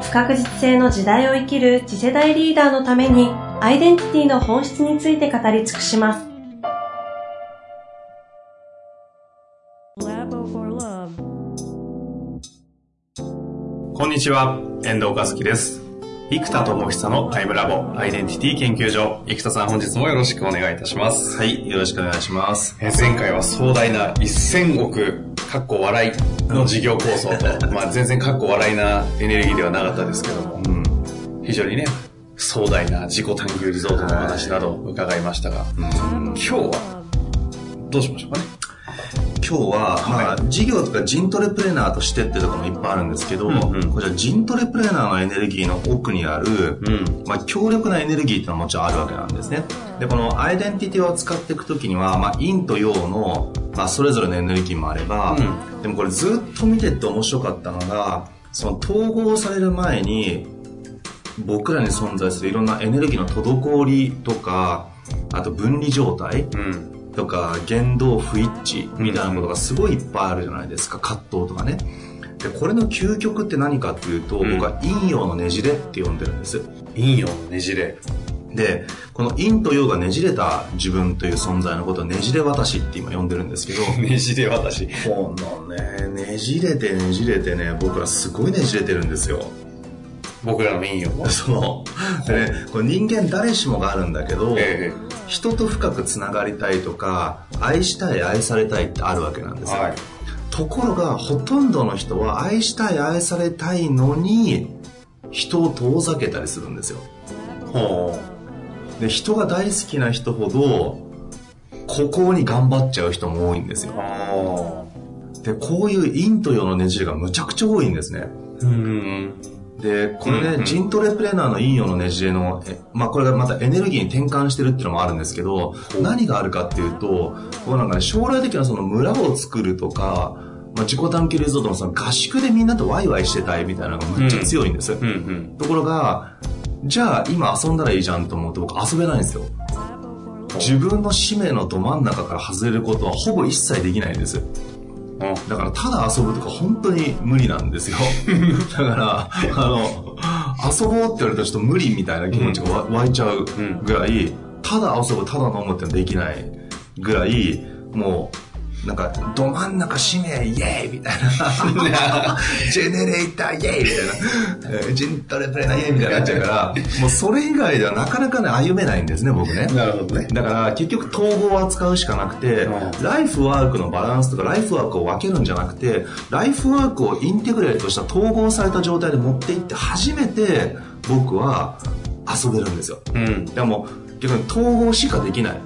不確実性の時代を生きる次世代リーダーのためにアイデンティティの本質について語り尽くします。こんにちは、遠藤和樹です。生田智久のタイムラボアイデンティティ研究所。生田さん本日もよろしくお願いいたします。はい、よろしくお願いします。え前回は壮大な1000億、かっこ笑いの事業構想と、まあ全然かっこ笑いなエネルギーではなかったですけども、うん、非常にね、壮大な自己探求リゾートの話など伺いましたが、うん、今日はどうしましょうかね？今日は、まあ、事業とかジントレプレーナーとしてっていうところもいっぱいあるんですけど、うんうん、これはジントレプレーナーのエネルギーの奥にある、うん、まあ、強力なエネルギーっていうのはもちろんあるわけなんですね。で、このアイデンティティを使っていくときには、まあ、陰と陽の、まあ、それぞれのエネルギーもあれば、うん、でもこれずっと見てて面白かったのが、その統合される前に、僕らに存在するいろんなエネルギーの滞りとか、あと分離状態、うんとか言動不一致みたいなことがすごいいっぱいあるじゃないですか。葛藤とかね。でこれの究極って何かっていうと、うん、僕は陰陽のねじれって呼んでるんです。陰陽のねじれ。でこの陰と陽がねじれた自分という存在のことをねじれ私って今呼んでるんですけど ねじれ私このねねじれてねじれてね僕らすごいねじれてるんですよ。僕らの陰陽も？そう。でねこれ人間誰しもがあるんだけど、ええ人と深くつながりたいとか愛したい愛されたいってあるわけなんですよ、はい、ところがほとんどの人は愛したい愛されたいのに人を遠ざけたりするんですよ。で人が大好きな人ほど孤高に頑張っちゃう人も多いんですよ。でこういう陰と陽のねじれがむちゃくちゃ多いんですね。うんで、これね、うんうん、ジントレプレーナーの陰陽のねじれの、まあこれがまたエネルギーに転換してるっていうのもあるんですけど、何があるかっていうと、こうなんかね、将来的なその村を作るとか、まあ、自己探求リゾートのその合宿でみんなとワイワイしてたいみたいなのがむっちゃ強いんです。うんうんうん、ところが、じゃあ今遊んだらいいじゃんと思って僕遊べないんですよ。自分の使命のど真ん中から外れることはほぼ一切できないんです。だからただ遊ぶとか本当に無理なんですよ。だから、あの、遊ぼうって言われたらちょっと無理みたいな気持ちが湧いちゃうぐらい、ただ遊ぶ、ただ飲むってできないぐらい、もう、なんか、ど真ん中使命イエーイみたいな。ジェネレーターイエーイみたいな。ジントレプレーナーイエーイみたいになっちゃうから、もうそれ以外ではなかなかね、歩めないんですね、僕ね。なるほどね。だから結局統合を扱うしかなくて、ライフワークのバランスとかライフワークを分けるんじゃなくて、ライフワークをインテグレートした統合された状態で持っていって初めて僕は遊べるんですよ。うん。でも逆に統合しかできない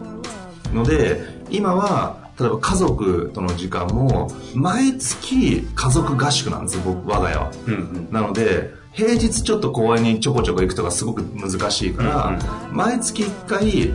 ので、今は例えば家族との時間も毎月家族合宿なんですよ僕我が家は、うんうん、なので平日ちょっと公園にちょこちょこ行くとかすごく難しいから、うんうん、毎月1回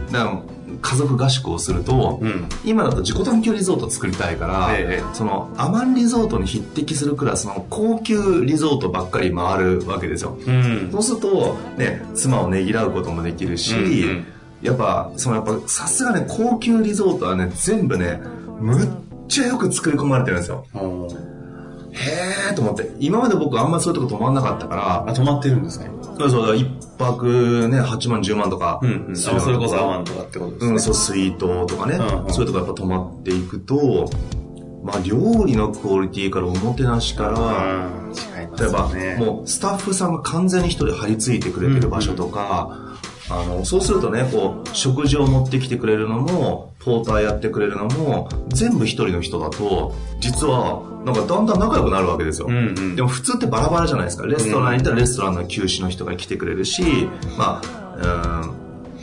家族合宿をすると、うん、今だと自己探求リゾート作りたいから、ええ、そのアマンリゾートに匹敵するクラスの高級リゾートばっかり回るわけですよ、うん、そうすると、ね、妻をねぎらうこともできるし、うんうんやっぱ、そのやっぱ、さすがね、高級リゾートはね、全部ね、むっちゃよく作り込まれてるんですよ。へえと思って。今まで僕あんまりそういうとこ泊まんなかったから。あ、泊まってるんですね。そうそう、一泊ね、8万、10万とか。うんうん。それこそ万とかってことですね。うん、そう、スイートとかね。うんうん、そういうとこやっぱ泊まっていくと、まあ、料理のクオリティからおもてなしから、違いますね、例えば、もうスタッフさんが完全に一人張り付いてくれてる場所とか、うんうんあの、そうするとね、こう、食事を持ってきてくれるのも、ポーターやってくれるのも、全部一人の人だと、実は、なんかだんだん仲良くなるわけですよ。うんうん、でも普通ってバラバラじゃないですか。レストランに行ったらレストランの休止の人が来てくれるし、まあ、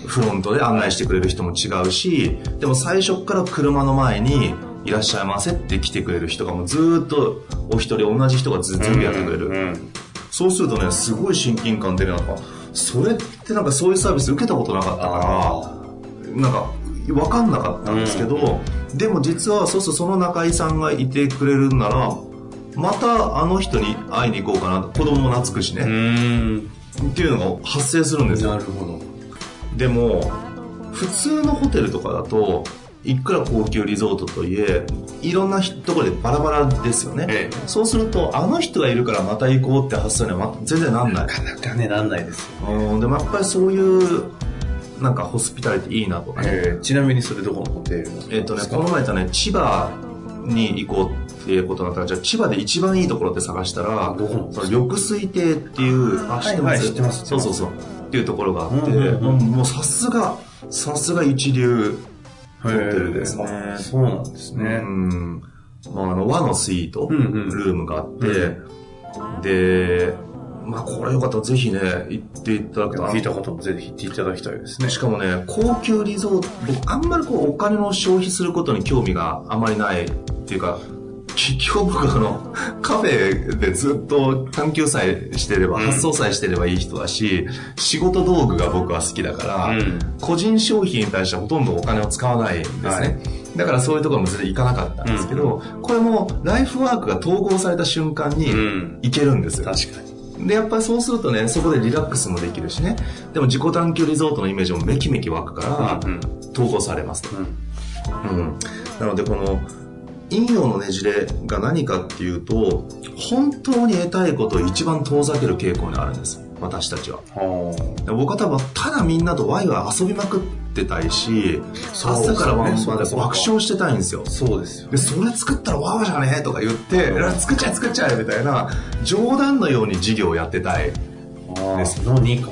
うん、フロントで案内してくれる人も違うし、でも最初から車の前に、いらっしゃいませって来てくれる人がもうずっとお一人同じ人がずっとやってくれる。うんうんそうするとね、すごい親近感出るなんか、それってなんかそういうサービス受けたことなかったから、なんか、分かんなかったんですけど、うん、でも実はそうするとその中井さんがいてくれるんなら、またあの人に会いに行こうかな子供も懐くしね。っていうのが発生するんですよ。なるほど。でも、普通のホテルとかだと、いくら高級リゾートといえいろんなところでバラバラですよね、ええ、そうするとあの人がいるからまた行こうって発想には全然なんない。なかなかねなんないですよ、ね、でもやっぱりそういうなんかホスピタリティいいなとかね、えちなみにそれどこのホテルえっ、とねこの前言ったね千葉に行こうっていうことになった。らじゃあ千葉で一番いいところって探したらどこその緑水亭っていうあ知ってます、はい、知ってます。そうそうそう。っていうところがあって、もうさすがさすが一流ホテルで。そうなんですね。うん。まあ、あの、和のスイート、ルームがあって、うん、で、まあ、これよかったらぜひね、行っていただけたら。聞いた方もぜひ行っていただきたいですね。しかもね、高級リゾート、僕あんまりこう、お金の消費することに興味があまりないっていうか、結局僕あの、カフェでずっと探求さえしてれば、発想さえしてればいい人だし、仕事道具が僕は好きだから、個人消費に対してはほとんどお金を使わないんですね。はい、だからそういうところも全然行かなかったんですけど、これもライフワークが統合された瞬間に行けるんですよ。確かに。で、やっぱりそうするとね、そこでリラックスもできるしね。でも自己探求リゾートのイメージもめきめき湧くから、統合されますと。うん、うん。なので、この、陰陽のねじれが何かっていうと本当に得たいことを一番遠ざける傾向にあるんです。私たちは。僕は多分ただみんなとワイワイ遊びまくってたいし朝から晩まで爆笑してたいんですよ。そうですよ、でそれ作ったらワーじゃねえとか言って作っちゃえ作っちゃえみたいな冗談のように授業をやってたいです。何か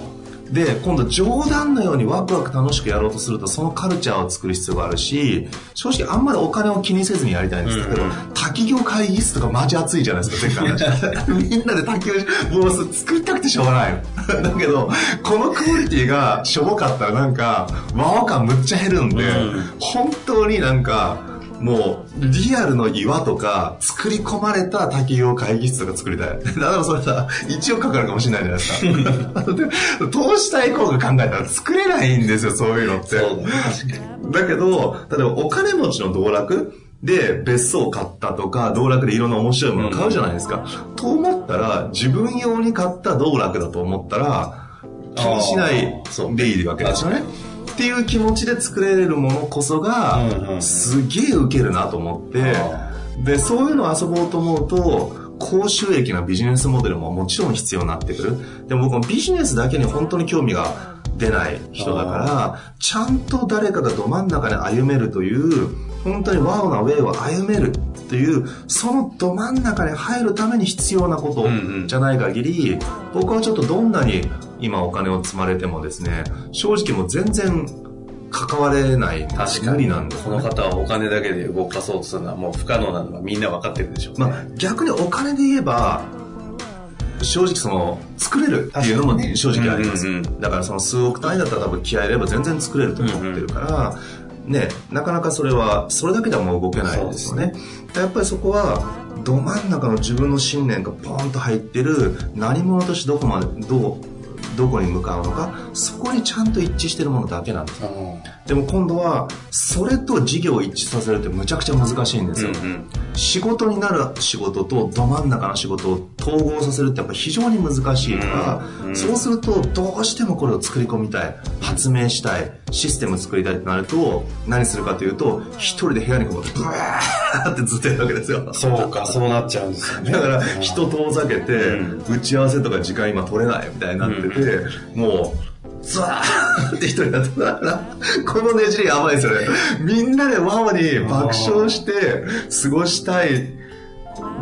で、今度冗談のようにワクワク楽しくやろうとすると、そのカルチャーを作る必要があるし、正直あんまりお金を気にせずにやりたいんですけど、うんうん、滝行会議室とかマジ熱いじゃないですか、前回のみんなで滝行、もう作りたくてしょうがない だけど、このクオリティがしょぼかったらなんか、和和感むっちゃ減るんで、うん、本当になんか、もう、リアルの岩とか、作り込まれた滝行会議室とか作りたい。だからそれさ、1億かかるかもしれないじゃないですか。投資対効果考えたら作れないんですよ、そういうのって。だだけど、例えばお金持ちの道楽で別荘を買ったとか、道楽でいろんな面白いものを買うじゃないですか。うん、と思ったら、自分用に買った道楽だと思ったら、気にしないでいいわけですよね。っていう気持ちで作れるものこそが、すげえ受けるなと思って、で、そういうのを遊ぼうと思うと、高収益なビジネスモデルももちろん必要になってくる。でも僕もビジネスだけに本当に興味が出ない人だから、ちゃんと誰かがど真ん中に歩めるという、本当にワオなウェイを歩めるという、そのど真ん中に入るために必要なことじゃない限り、僕はちょっとどんなに今お金を積まれてもですね、正直もう全然関われない。確かに。なんで、ね、この方はお金だけで動かそうとするのはもう不可能なのはみんな分かってるでしょう、ね、まあ、逆にお金で言えば正直その作れるっていうのも正直あります、うんうんうん、だからその数億単位だったら多分気合いれば全然作れると思ってるから、うんうん、ねなかなかそれはそれだけではもう動けないですよね。やっぱりそこはど真ん中の自分の信念がポンと入ってる何者としてどこまでどうどこに向かうのかそこにちゃんと一致してるものだけなんです。よ、でも今度はそれと事業を一致させるってむちゃくちゃ難しいんですよ、うんうん、仕事になる仕事とど真ん中の仕事を統合させるってやっぱ非常に難しいから、うん。うん、そうするとどうしてもこれを作り込みたい発明したいシステム作りたいってなると何するかというと一人で部屋にこもってブワーってずっとやるわけですよ。そうかそうなっちゃうんですよね。だから人遠ざけて、打ち合わせとか時間今取れないみたいになってて、うん、もうザーって一人だったから、このねじりやばいですよね。みんなでワワに爆笑して過ごしたい。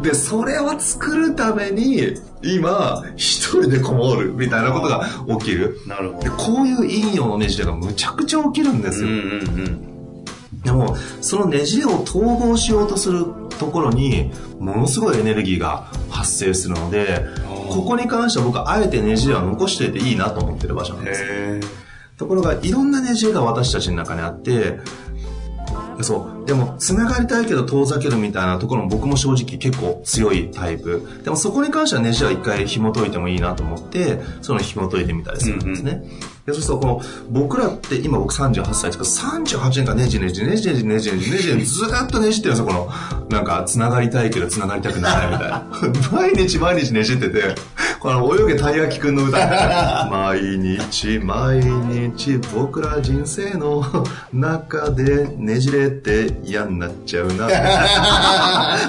で、それを作るために、今、一人でこもるみたいなことが起きる。なるほど。で、こういう陰陽のねじれがむちゃくちゃ起きるんですよ。うんうんうんでも、そのねじれを統合しようとするところに、ものすごいエネルギーが発生するので、ここに関しては僕はあえてねじれは残しておいていいなと思ってる場所なんですところがいろんなねじれが私たちの中にあってそうでも、繋がりたいけど遠ざけるみたいなところも僕も正直結構強いタイプ。でもそこに関してはネジは一回紐解いてもいいなと思って、その紐解いてみたりするんですね。うんうんそうするとこの、僕らって今僕38歳ですけど、38年間ネジネジネジネジネジネジネジネジずっとねじってるんですよ、この、なんか、繋がりたいけど繋がりたくないみたいな。毎日毎日ねじってて、この泳げたい焼きくんの歌。毎日毎日僕ら人生の 中でねじれて嫌になっちゃうな。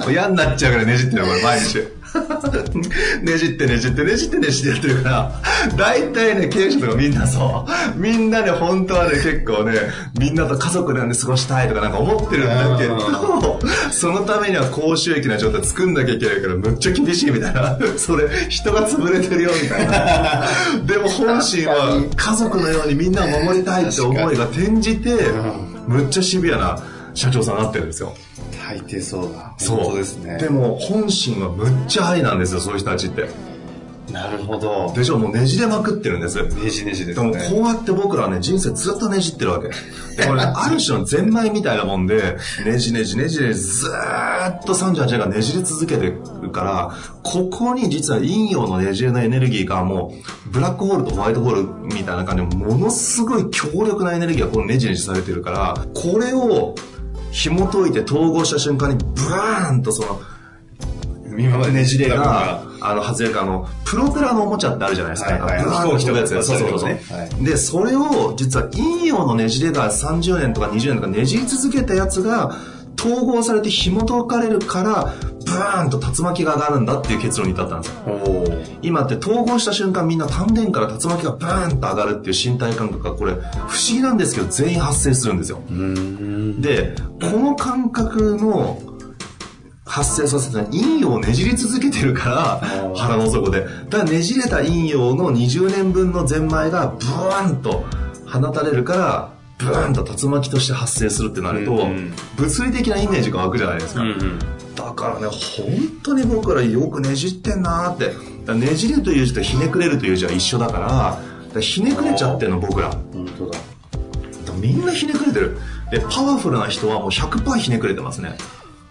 嫌になっちゃうからねじってるの、これ毎日。ねじってねじってねじってねじってやってるから、大体ね、経営者とかみんなそう、みんなね、本当はね、結構ね、みんなと家族で過ごしたいとかなんか思ってるんだけど、そのためには高収益な状態作んなきゃいけないから、むっちゃ厳しいみたいな。それ、人が潰れてるよみたいな。でも本心は家族のようにみんなを守りたいって思いが転じて、むっちゃシビアな社長さんになってるんですよ。大抵そうだ。そうですね。でも、本心はむっちゃ愛なんですよ、そういう人たちって。なるほど。でしょ、もうねじれまくってるんです。ねじねじです、ね、でもこうやって僕らはね、人生ずっとねじってるわけ。で、これ、ある種のゼンマイみたいなもんで、ねじねじねじねじずーっと38年間ねじれ続けてるから、ここに実は陰陽のねじれのエネルギーがもう、ブラックホールとホワイトホールみたいな感じで、ものすごい強力なエネルギーがこのねじねじされてるから、これを、紐解いて統合した瞬間にブーンとその今までねじれが、あの、外れか、あの、プロペラのおもちゃってあるじゃないですか。はいはい、ブーンと飛ぶやつそうそうそう。で、それを、実は陰陽のねじれが30年とか20年とかねじり続けたやつが、統合されて紐解かれるから、ブーンと竜巻が上がるんだっていう結論に至ったんですよ。今って統合した瞬間みんな丹田から竜巻がブーンと上がるっていう身体感覚がこれ不思議なんですけど全員発生するんですよ。で、この感覚の発生させた陰陽をねじり続けてるから腹の底で。だからねじれた陰陽の20年分のゼンマイがブーンと放たれるからブーンと竜巻として発生するってなると、物理的なイメージが湧くじゃないですか。だからね、本当に僕らよくねじってんなーって。ねじれという字とひねくれるという字は一緒だから、からひねくれちゃってんの僕ら。本当だ。みんなひねくれてる。で、パワフルな人はもう100%ひねくれてますね。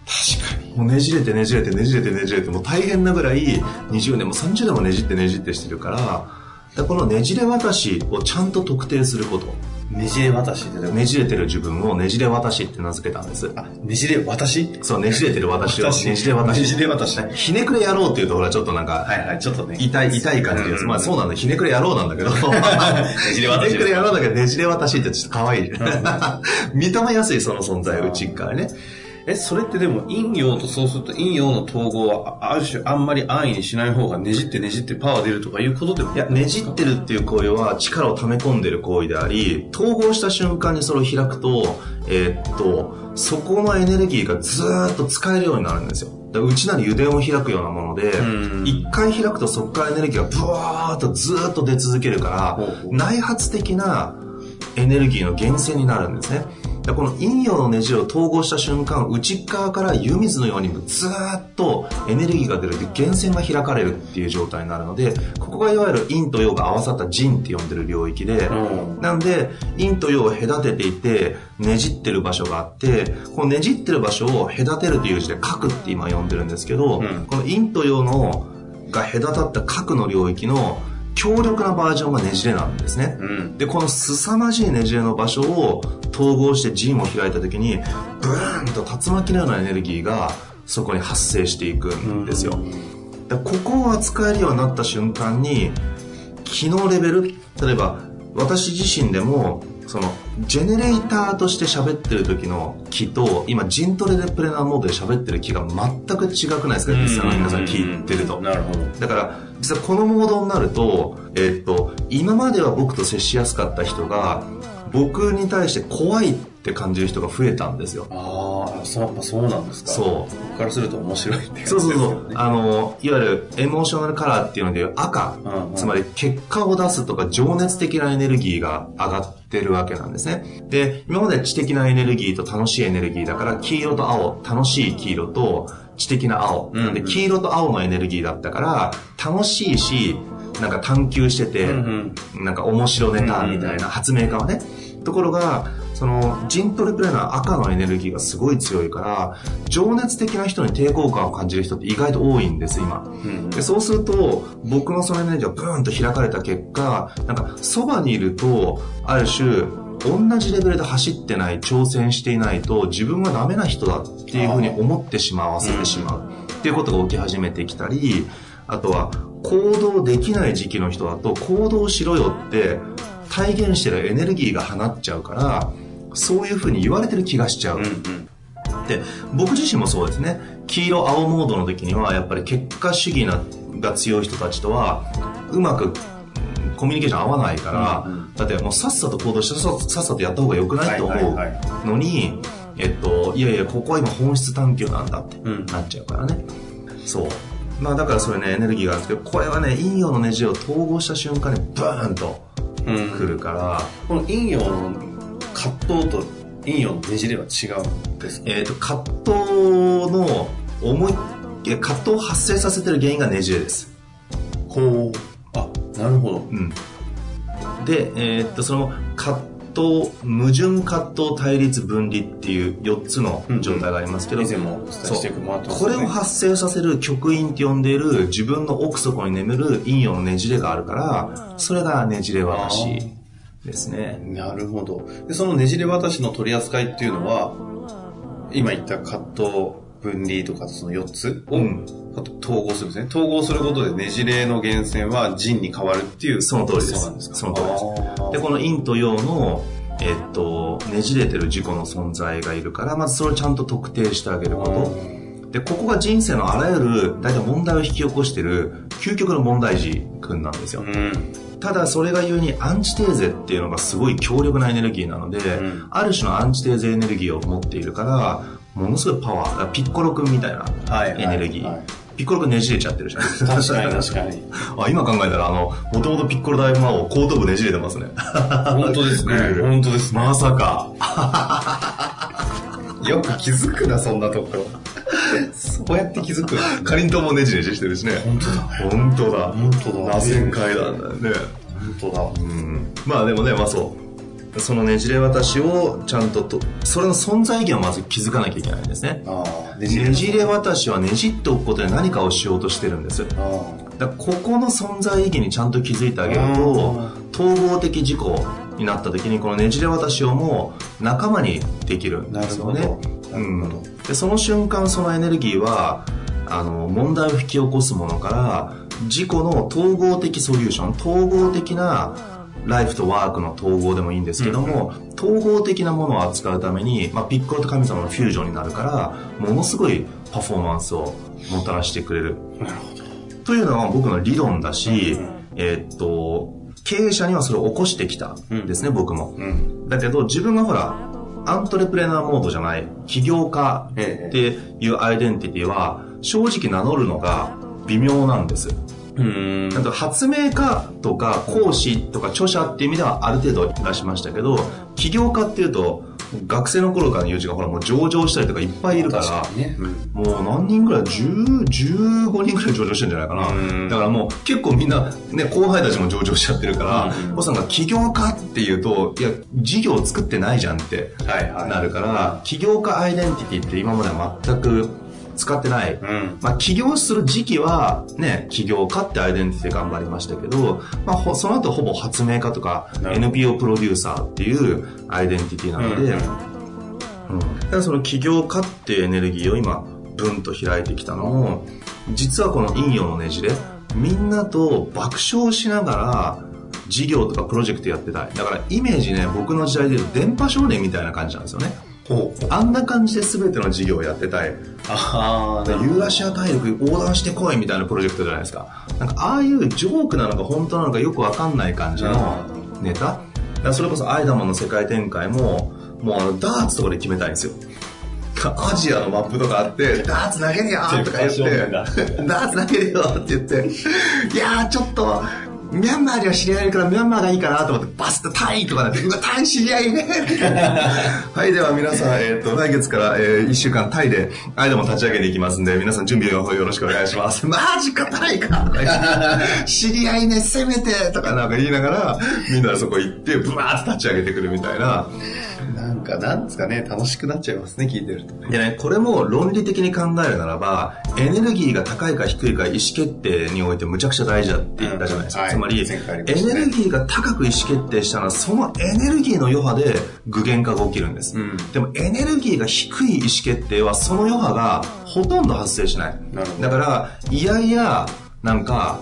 確かに。もうねじれてねじれてねじれてねじれて、もう大変なぐらい20年も30年もねじってねじってしてるから、このねじれ渡しをちゃんと特定すること。ねじれ私ってねじれてる自分をねじれ私って名付けたんです。あ、ねじれ私そう、ねじれてる私をねじれ私。ねじれ私。ひねくれ野郎っていうとほらちょっとなんか、はいはい、ちょっとね。痛い、痛い感じです。まあそうなんだ、ひねくれ野郎なんだけど。ねじれ私。ひねくれ野郎だけどねじれ私ってちょっと可愛い。認めやすいその存在、うちっからね。え、それってでも陰陽とそうすると陰陽の統合はある種あんまり安易にしない方がねじってねじってパワー出るとかいうことでも？いや、ねじってるっていう行為は力を溜め込んでる行為であり、統合した瞬間にそれを開くと、えー、っと、そこのエネルギーがずっと使えるようになるんですよ。うちなり油田を開くようなもので、一回開くとそこからエネルギーがブワーッとずっと出続けるから、内発的なエネルギーの源泉になるんですね。この陰陽のねじを統合した瞬間、内側から湯水のようにずっとエネルギーが出るで源泉が開かれるっていう状態になるので、ここがいわゆる陰と陽が合わさった腎って呼んでる領域で、うん、なんで陰と陽を隔てていて、ねじってる場所があって、このねじってる場所を隔てるという字で核って今呼んでるんですけど、うん、この陰と陽のが隔たった核の領域の強力なバージョンがねじれなんですね、うん、でこの凄まじいねじれの場所を統合して陣を開いた時にブーンと竜巻のようなエネルギーがそこに発生していくんですよ、でここを扱えるようになった瞬間に機能レベル例えば私自身でもそのジェネレーターとして喋ってる時の気と今ジントレでプレナーモードで喋ってる気が全く違くないですか？実際の皆さん聞いてると。なるほど。だから実はこのモードになると,、えー、っと今までは僕と接しやすかった人が僕に対して怖いって感じる人が増えたんですよ。ああ、そう、そうなんですか。そう。僕からすると面白いってそうそうそう。あの、いわゆるエモーショナルカラーっていうので赤、うんうん、つまり結果を出すとか情熱的なエネルギーが上がってるわけなんですね。で、今まで知的なエネルギーと楽しいエネルギーだから、黄色と青、楽しい黄色と知的な青。うんうん、で、黄色と青のエネルギーだったから、楽しいし、なんか探求してて、うんうん、なんか面白ネタみたいな発明家はね。ところが、その、ジントレプレーナー赤のエネルギーがすごい強いから、情熱的な人に抵抗感を感じる人って意外と多いんです、今。うん、でそうすると、僕のそのエネルギーがブーンと開かれた結果、なんか、そばにいると、ある種、同じレベルで走ってない、挑戦していないと、自分はダメな人だっていうふうに思ってしまわせてしまう。っていうことが起き始めてきたり、あとは、行動できない時期の人だと、行動しろよって、体現してるエネルギーが放っちゃうから、そういうふうに言われてる気がしちゃう。うんうんで、僕自身もそうですね。黄色青モードの時には、やっぱり結果主義なが強い人たちとは、うまくコミュニケーション合わないから、うんうん、だってもうさっさと行動してさっさとやった方が良くないと思うのに、えっと、いやいや、ここは今本質探求なんだってなっちゃうからね。うん、そう。まあだからそれね、エネルギーがあるんですけど、これはね、陰陽のねじを統合した瞬間にバーンと来るから、うん、この陰陽の葛藤と陰陽のねじれは違うんですかえっ、ー、と、葛藤の思い、葛藤を発生させてる原因がねじれです。ほう。あ、なるほど。うん。で、えー、っと、その葛藤、矛盾葛藤対立分離っていう4つの状態がありますけど、うん、以前もお伝えしていくも、ね、これを発生させる極因って呼んでいる自分の奥底に眠る陰陽のねじれがあるから、それがねじれ渡しですね。なるほど。で、そのねじれ渡しの取り扱いっていうのは、今言った葛藤、分離とかその4つを、統合するんですね。統合することでねじれの源泉は人に変わるっていう。その通りです。そうなんですか？その通りです。で、この陰と陽の、えっと、ねじれてる自己の存在がいるから、まずそれをちゃんと特定してあげること。で、ここが人生のあらゆる、大体問題を引き起こしてる、究極の問題児くんなんですよ。うんただそれが言うにアンチテーゼっていうのがすごい強力なエネルギーなので、うん、ある種のアンチテーゼエネルギーを持っているから、ものすごいパワー、ピッコロ君みたいなエネルギー。はいはいはいピッコロ君ねじれちゃってるじゃん。確かに確かに。あ今考えたら、あの、もともとピッコロ大魔王、後頭部ねじれてますね。本当ですね。本当です、ね。まさか。よく気づくな、そんなところ。そうやって気づく。かりんとうもねじねじしてるしね。本当だ。本当だ。本当だ。螺旋階段だよね。本当だ。うん。まあでもね、まあそう。そのねじれ渡しをちゃんとと、それの存在意義をまず気づかなきゃいけないんですね。ねじれ渡しはねじっておくことで何かをしようとしてるんです。だここの存在意義にちゃんと気づいてあげると、統合的事故になった時にこのねじれ渡しをもう仲間にできるんですよね。うん、でその瞬間そのエネルギーはあの問題を引き起こすものから自己の統合的ソリューション統合的なライフとワークの統合でもいいんですけども、うん、統合的なものを扱うために、まあ、ピッコロと神様のフュージョンになるからものすごいパフォーマンスをもたらしてくれる。なるほど。というのが僕の理論だし、うん、えー、っと経営者にはそれを起こしてきたんですね、うん、僕も、だけど自分がほらアントレプレナーモードじゃない、起業家っていうアイデンティティは、正直名乗るのが微妙なんです。うんあと発明家とか講師とか著者っていう意味ではある程度出しましたけど、起業家っていうと、学生の頃からの友人がほらもう上場したりとかいっぱいいるから、ねうん、もう何人ぐらい、10、15人ぐらい上場してるんじゃないかな。だからもう結構みんな、ね、後輩たちも上場しちゃってるから、おさんが起業家っていうと、いや、事業を作ってないじゃんってなるから、はいはい、起業家アイデンティティって今までは全く使ってない。うん、まあ、起業する時期は、ね、起業家ってアイデンティティ頑張りましたけど、まあ、その後ほぼ発明家とか、NPO プロデューサーっていうアイデンティティなので、うん、うん、だからその起業家っていうエネルギーを今、ブンと開いてきたのも、実はこの陰陽のねじれ、みんなと爆笑しながら、事業とかプロジェクトやってたい。だからイメージね、僕の時代で言うと電波少年みたいな感じなんですよね。あんな感じで全ての事業をやってたい。ああ、ユーラシア大陸横断してこいみたいなプロジェクトじゃないですか。なんかああいうジョークなのか本当なのかよくわかんない感じのネタ。それこそアイダマンの世界展開も、もうあのダーツとかで決めたいんですよ。アジアのマップとかあって、ダーツ投げるよとか言って、ダーツ投げるよって言って、いやーちょっと、ミャンマーには知り合いいるからミャンマーがいいかなと思って、バスってタイとかなって、うわ、タイ知り合いね はい、では皆さん、えっ、ー、と、来月から、えー、1週間タイで、アイドも立ち上げていきますんで、皆さん準備のよろしくお願いします。マジか、タイか知り合いね、せめてとかなんか言いながら、みんなそこ行って、ブワーって立ち上げてくるみたいな。なんか、なんですかね、楽しくなっちゃいますね、聞いてると、ね。でね、これも論理的に考えるならば、エネルギーが高いか低いか意思決定においてむちゃくちゃ大事だって言ったじゃないですか。うんはい、つまり、ね、エネルギーが高く意思決定したら、そのエネルギーの余波で具現化が起きるんです。うん、でも、エネルギーが低い意思決定は、その余波がほとんど発生しない。だから、いやいや、なんか、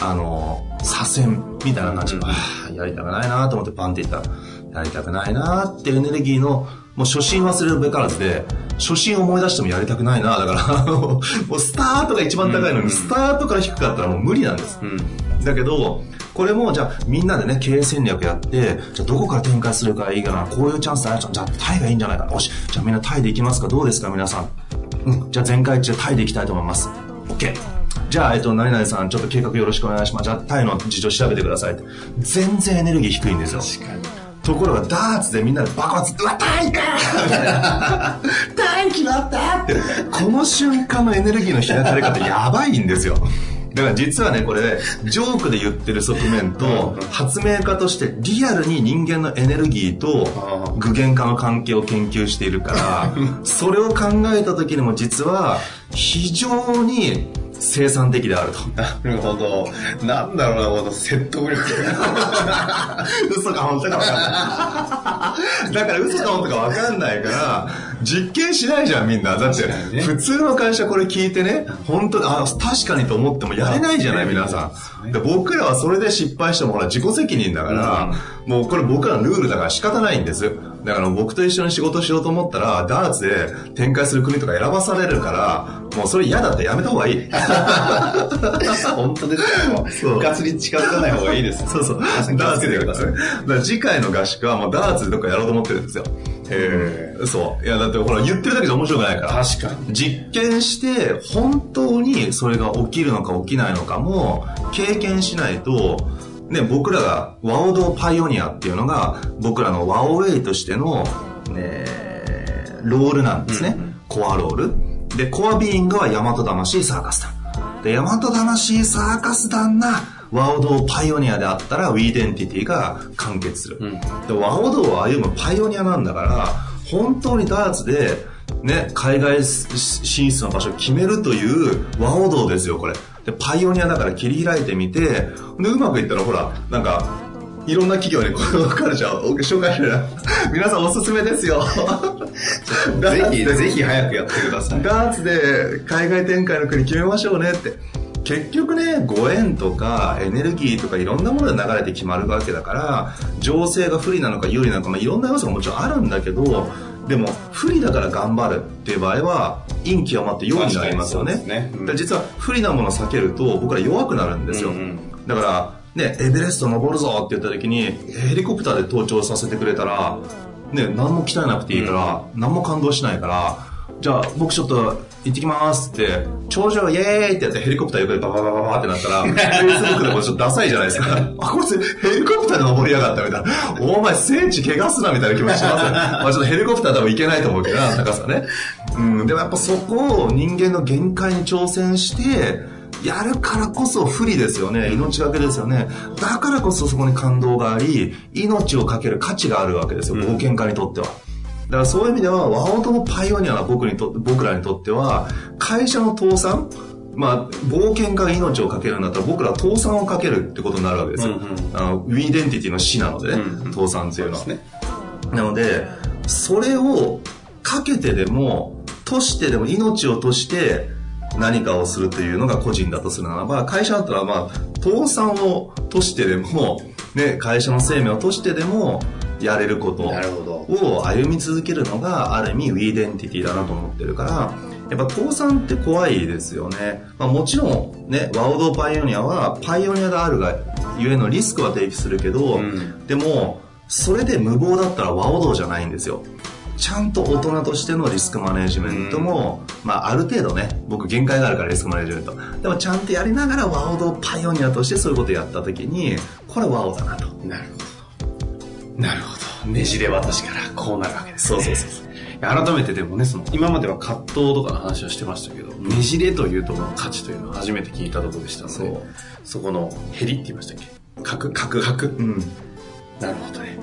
あの、左遷みたいな感じで、うん、やりたくないなと思ってパンって言ったら、やりたくないなってエネルギーの、もう初心忘れるべからずで、初心思い出してもやりたくないなだからもうスタートが一番高いのに、スタートから低かったらもう無理なんです。うん、だけど、これもじゃあみんなでね、経営戦略やって、じゃあどこから展開するかいいかな、こういうチャンスあるじゃあタイがいいんじゃないかな。よし、じゃあみんなタイで行きますかどうですか皆さん。うん、じゃあ前回中タイで行きたいと思います。OK。じゃあ、えっと、何々さん、ちょっと計画よろしくお願いします。じゃあ、タイの事情調べてください。全然エネルギー低いんですよ。確かに。ところがダーツでみんなで爆発うわタイかタイ決まったってこの瞬間のエネルギーの開かれ方やばいんですよ。だから実はねこれジョークで言ってる側面と発明家としてリアルに人間のエネルギーと具現化の関係を研究しているからそれを考えた時にも実は非常に生産的であると。なるほど。なんだろうな、この説得力。嘘か本当か分かんない。だから嘘か本当か分かんないから、実験しないじゃんみんな。だって、普通の会社これ聞いてね、本当あ、確かにと思ってもやれないじゃない皆さん。で僕らはそれで失敗してもほら自己責任だから、もうこれ僕らのルールだから仕方ないんです。だから僕と一緒に仕事しようと思ったら、ダーツで展開する国とか選ばされるから、もうそれ嫌だってやめた方がいい。本当ですよ。そう。ガツに近づかない方がいいです。そうそう。ダーツでください。だから次回の合宿はもうダーツでどっかやろうと思ってるんですよ。へえ。そう。いや、だってほら、言ってるだけじゃ面白くないから。確かに。実験して、本当にそれが起きるのか起きないのかも、経験しないと、ね、僕らがワオドパイオニアっていうのが、僕らのワオウェイとしての、ね、ロールなんですね。うんうん、コアロール。で、コアビーイングはヤマト魂サーカス団。で、ヤマト魂サーカス団な、ワオドパイオニアであったら、ウィーデンティティが完結する。うん、で、ワオドを歩むパイオニアなんだから、本当にダーツで、ね、海外進出の場所を決めるというワオドですよ、これ。で、パイオニアだから切り開いてみて、で、うまくいったらほら、なんか、いろんな企業にこのカルチャーを紹介してる。皆さんおすすめですよ。ぜひ、ぜひ早くやってください。ダーツで海外展開の国決めましょうねって。結局ね、ご縁とかエネルギーとかいろんなもので流れて決まるわけだから、情勢が不利なのか有利なのか、まあ、いろんな要素がもちろんあるんだけど、でも不利だから頑張るっていう場合は陰極まって陽になりますよね。ね、うん、実は不利なものを避けると僕ら弱くなるんですよ、うんうん、だからねエベレスト登るぞって言った時にヘリコプターで登頂させてくれたらね何も鍛えなくていいから、うん、何も感動しないからじゃあ僕ちょっと行ってきますって、頂上イエーイってやってヘリコプター横でバババババってなったら、フェイスブックでもちょっとダサいじゃないですか。あ、こいつヘリコプターで登りやがったみたいな。お前戦地怪我すなみたいな気持ちしますよ。まあちょっとヘリコプター多分行けないと思うけどな、高さね。うん、でもやっぱそこを人間の限界に挑戦して、やるからこそ不利ですよね。命がけですよね。だからこそそこに感動があり、命をかける価値があるわけですよ。冒険家にとっては。だからそういう意味では、和音のパイオニアな僕にと僕らにとっては、会社の倒産、まあ、冒険家が命をかけるんだったら僕らは倒産をかけるってことになるわけですよ。うんうん、あのウィーデンティティの死なのでね、うんうん、倒産っていうのは。ね、なので、それをかけてでも、としてでも命をとして何かをするというのが個人だとするならば、会社だったらまあ、倒産をとしてでも、ね、会社の生命をとしてでも、やれることを歩み続けるのがある意味ウィーデンティティだなと思ってるからやっぱ倒産って怖いですよね、まあ、もちろんねワオドパイオニアはパイオニアであるがゆえのリスクは提起するけど、うん、でもそれで無謀だったらワオドじゃないんですよちゃんと大人としてのリスクマネジメントも、うん、まあある程度ね、僕限界があるからリスクマネジメント。でもちゃんとやりながらワオドパイオニアとしてそういうことをやった時に、これワオだなと。なるほど。なるほど。ねじれ私からこうなるわけですね。そうそうそう。改めてでもね、その、今までは葛藤とかの話をしてましたけど、ねじれというところの価値というのは初めて聞いたところでしたので、そそこの減りって言いましたっけ？角、角、角。うん。なるほどね。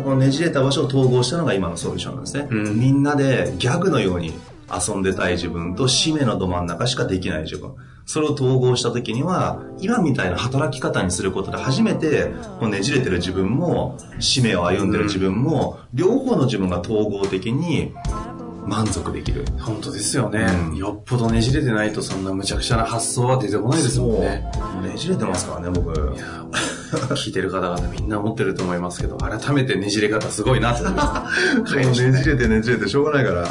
このねじれた場所を統合したのが今のソリューションなんですね。うん、みんなでギャグのように遊んでたい自分と使命のど真ん中しかできない自分。それを統合した時には、今みたいな働き方にすることで初めて、こねじれてる自分も、使命を歩んでる自分も、両方の自分が統合的に満足できる。本当ですよね、うん、よっぽどねじれてないとそんな無茶苦茶な発想は出てこないですもんね。ねじれてますからね、僕。いや、聞いてる方々みんな思ってると思いますけど、改めてねじれ方すごいなと思います。ねじれてねじれてしょうがないから。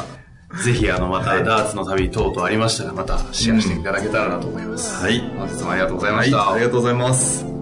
ぜひ、あの、また、ダーツの旅等々ありましたら、またシェアしていただけたらなと思います。はい。本日もありがとうございました、はい。ありがとうございます。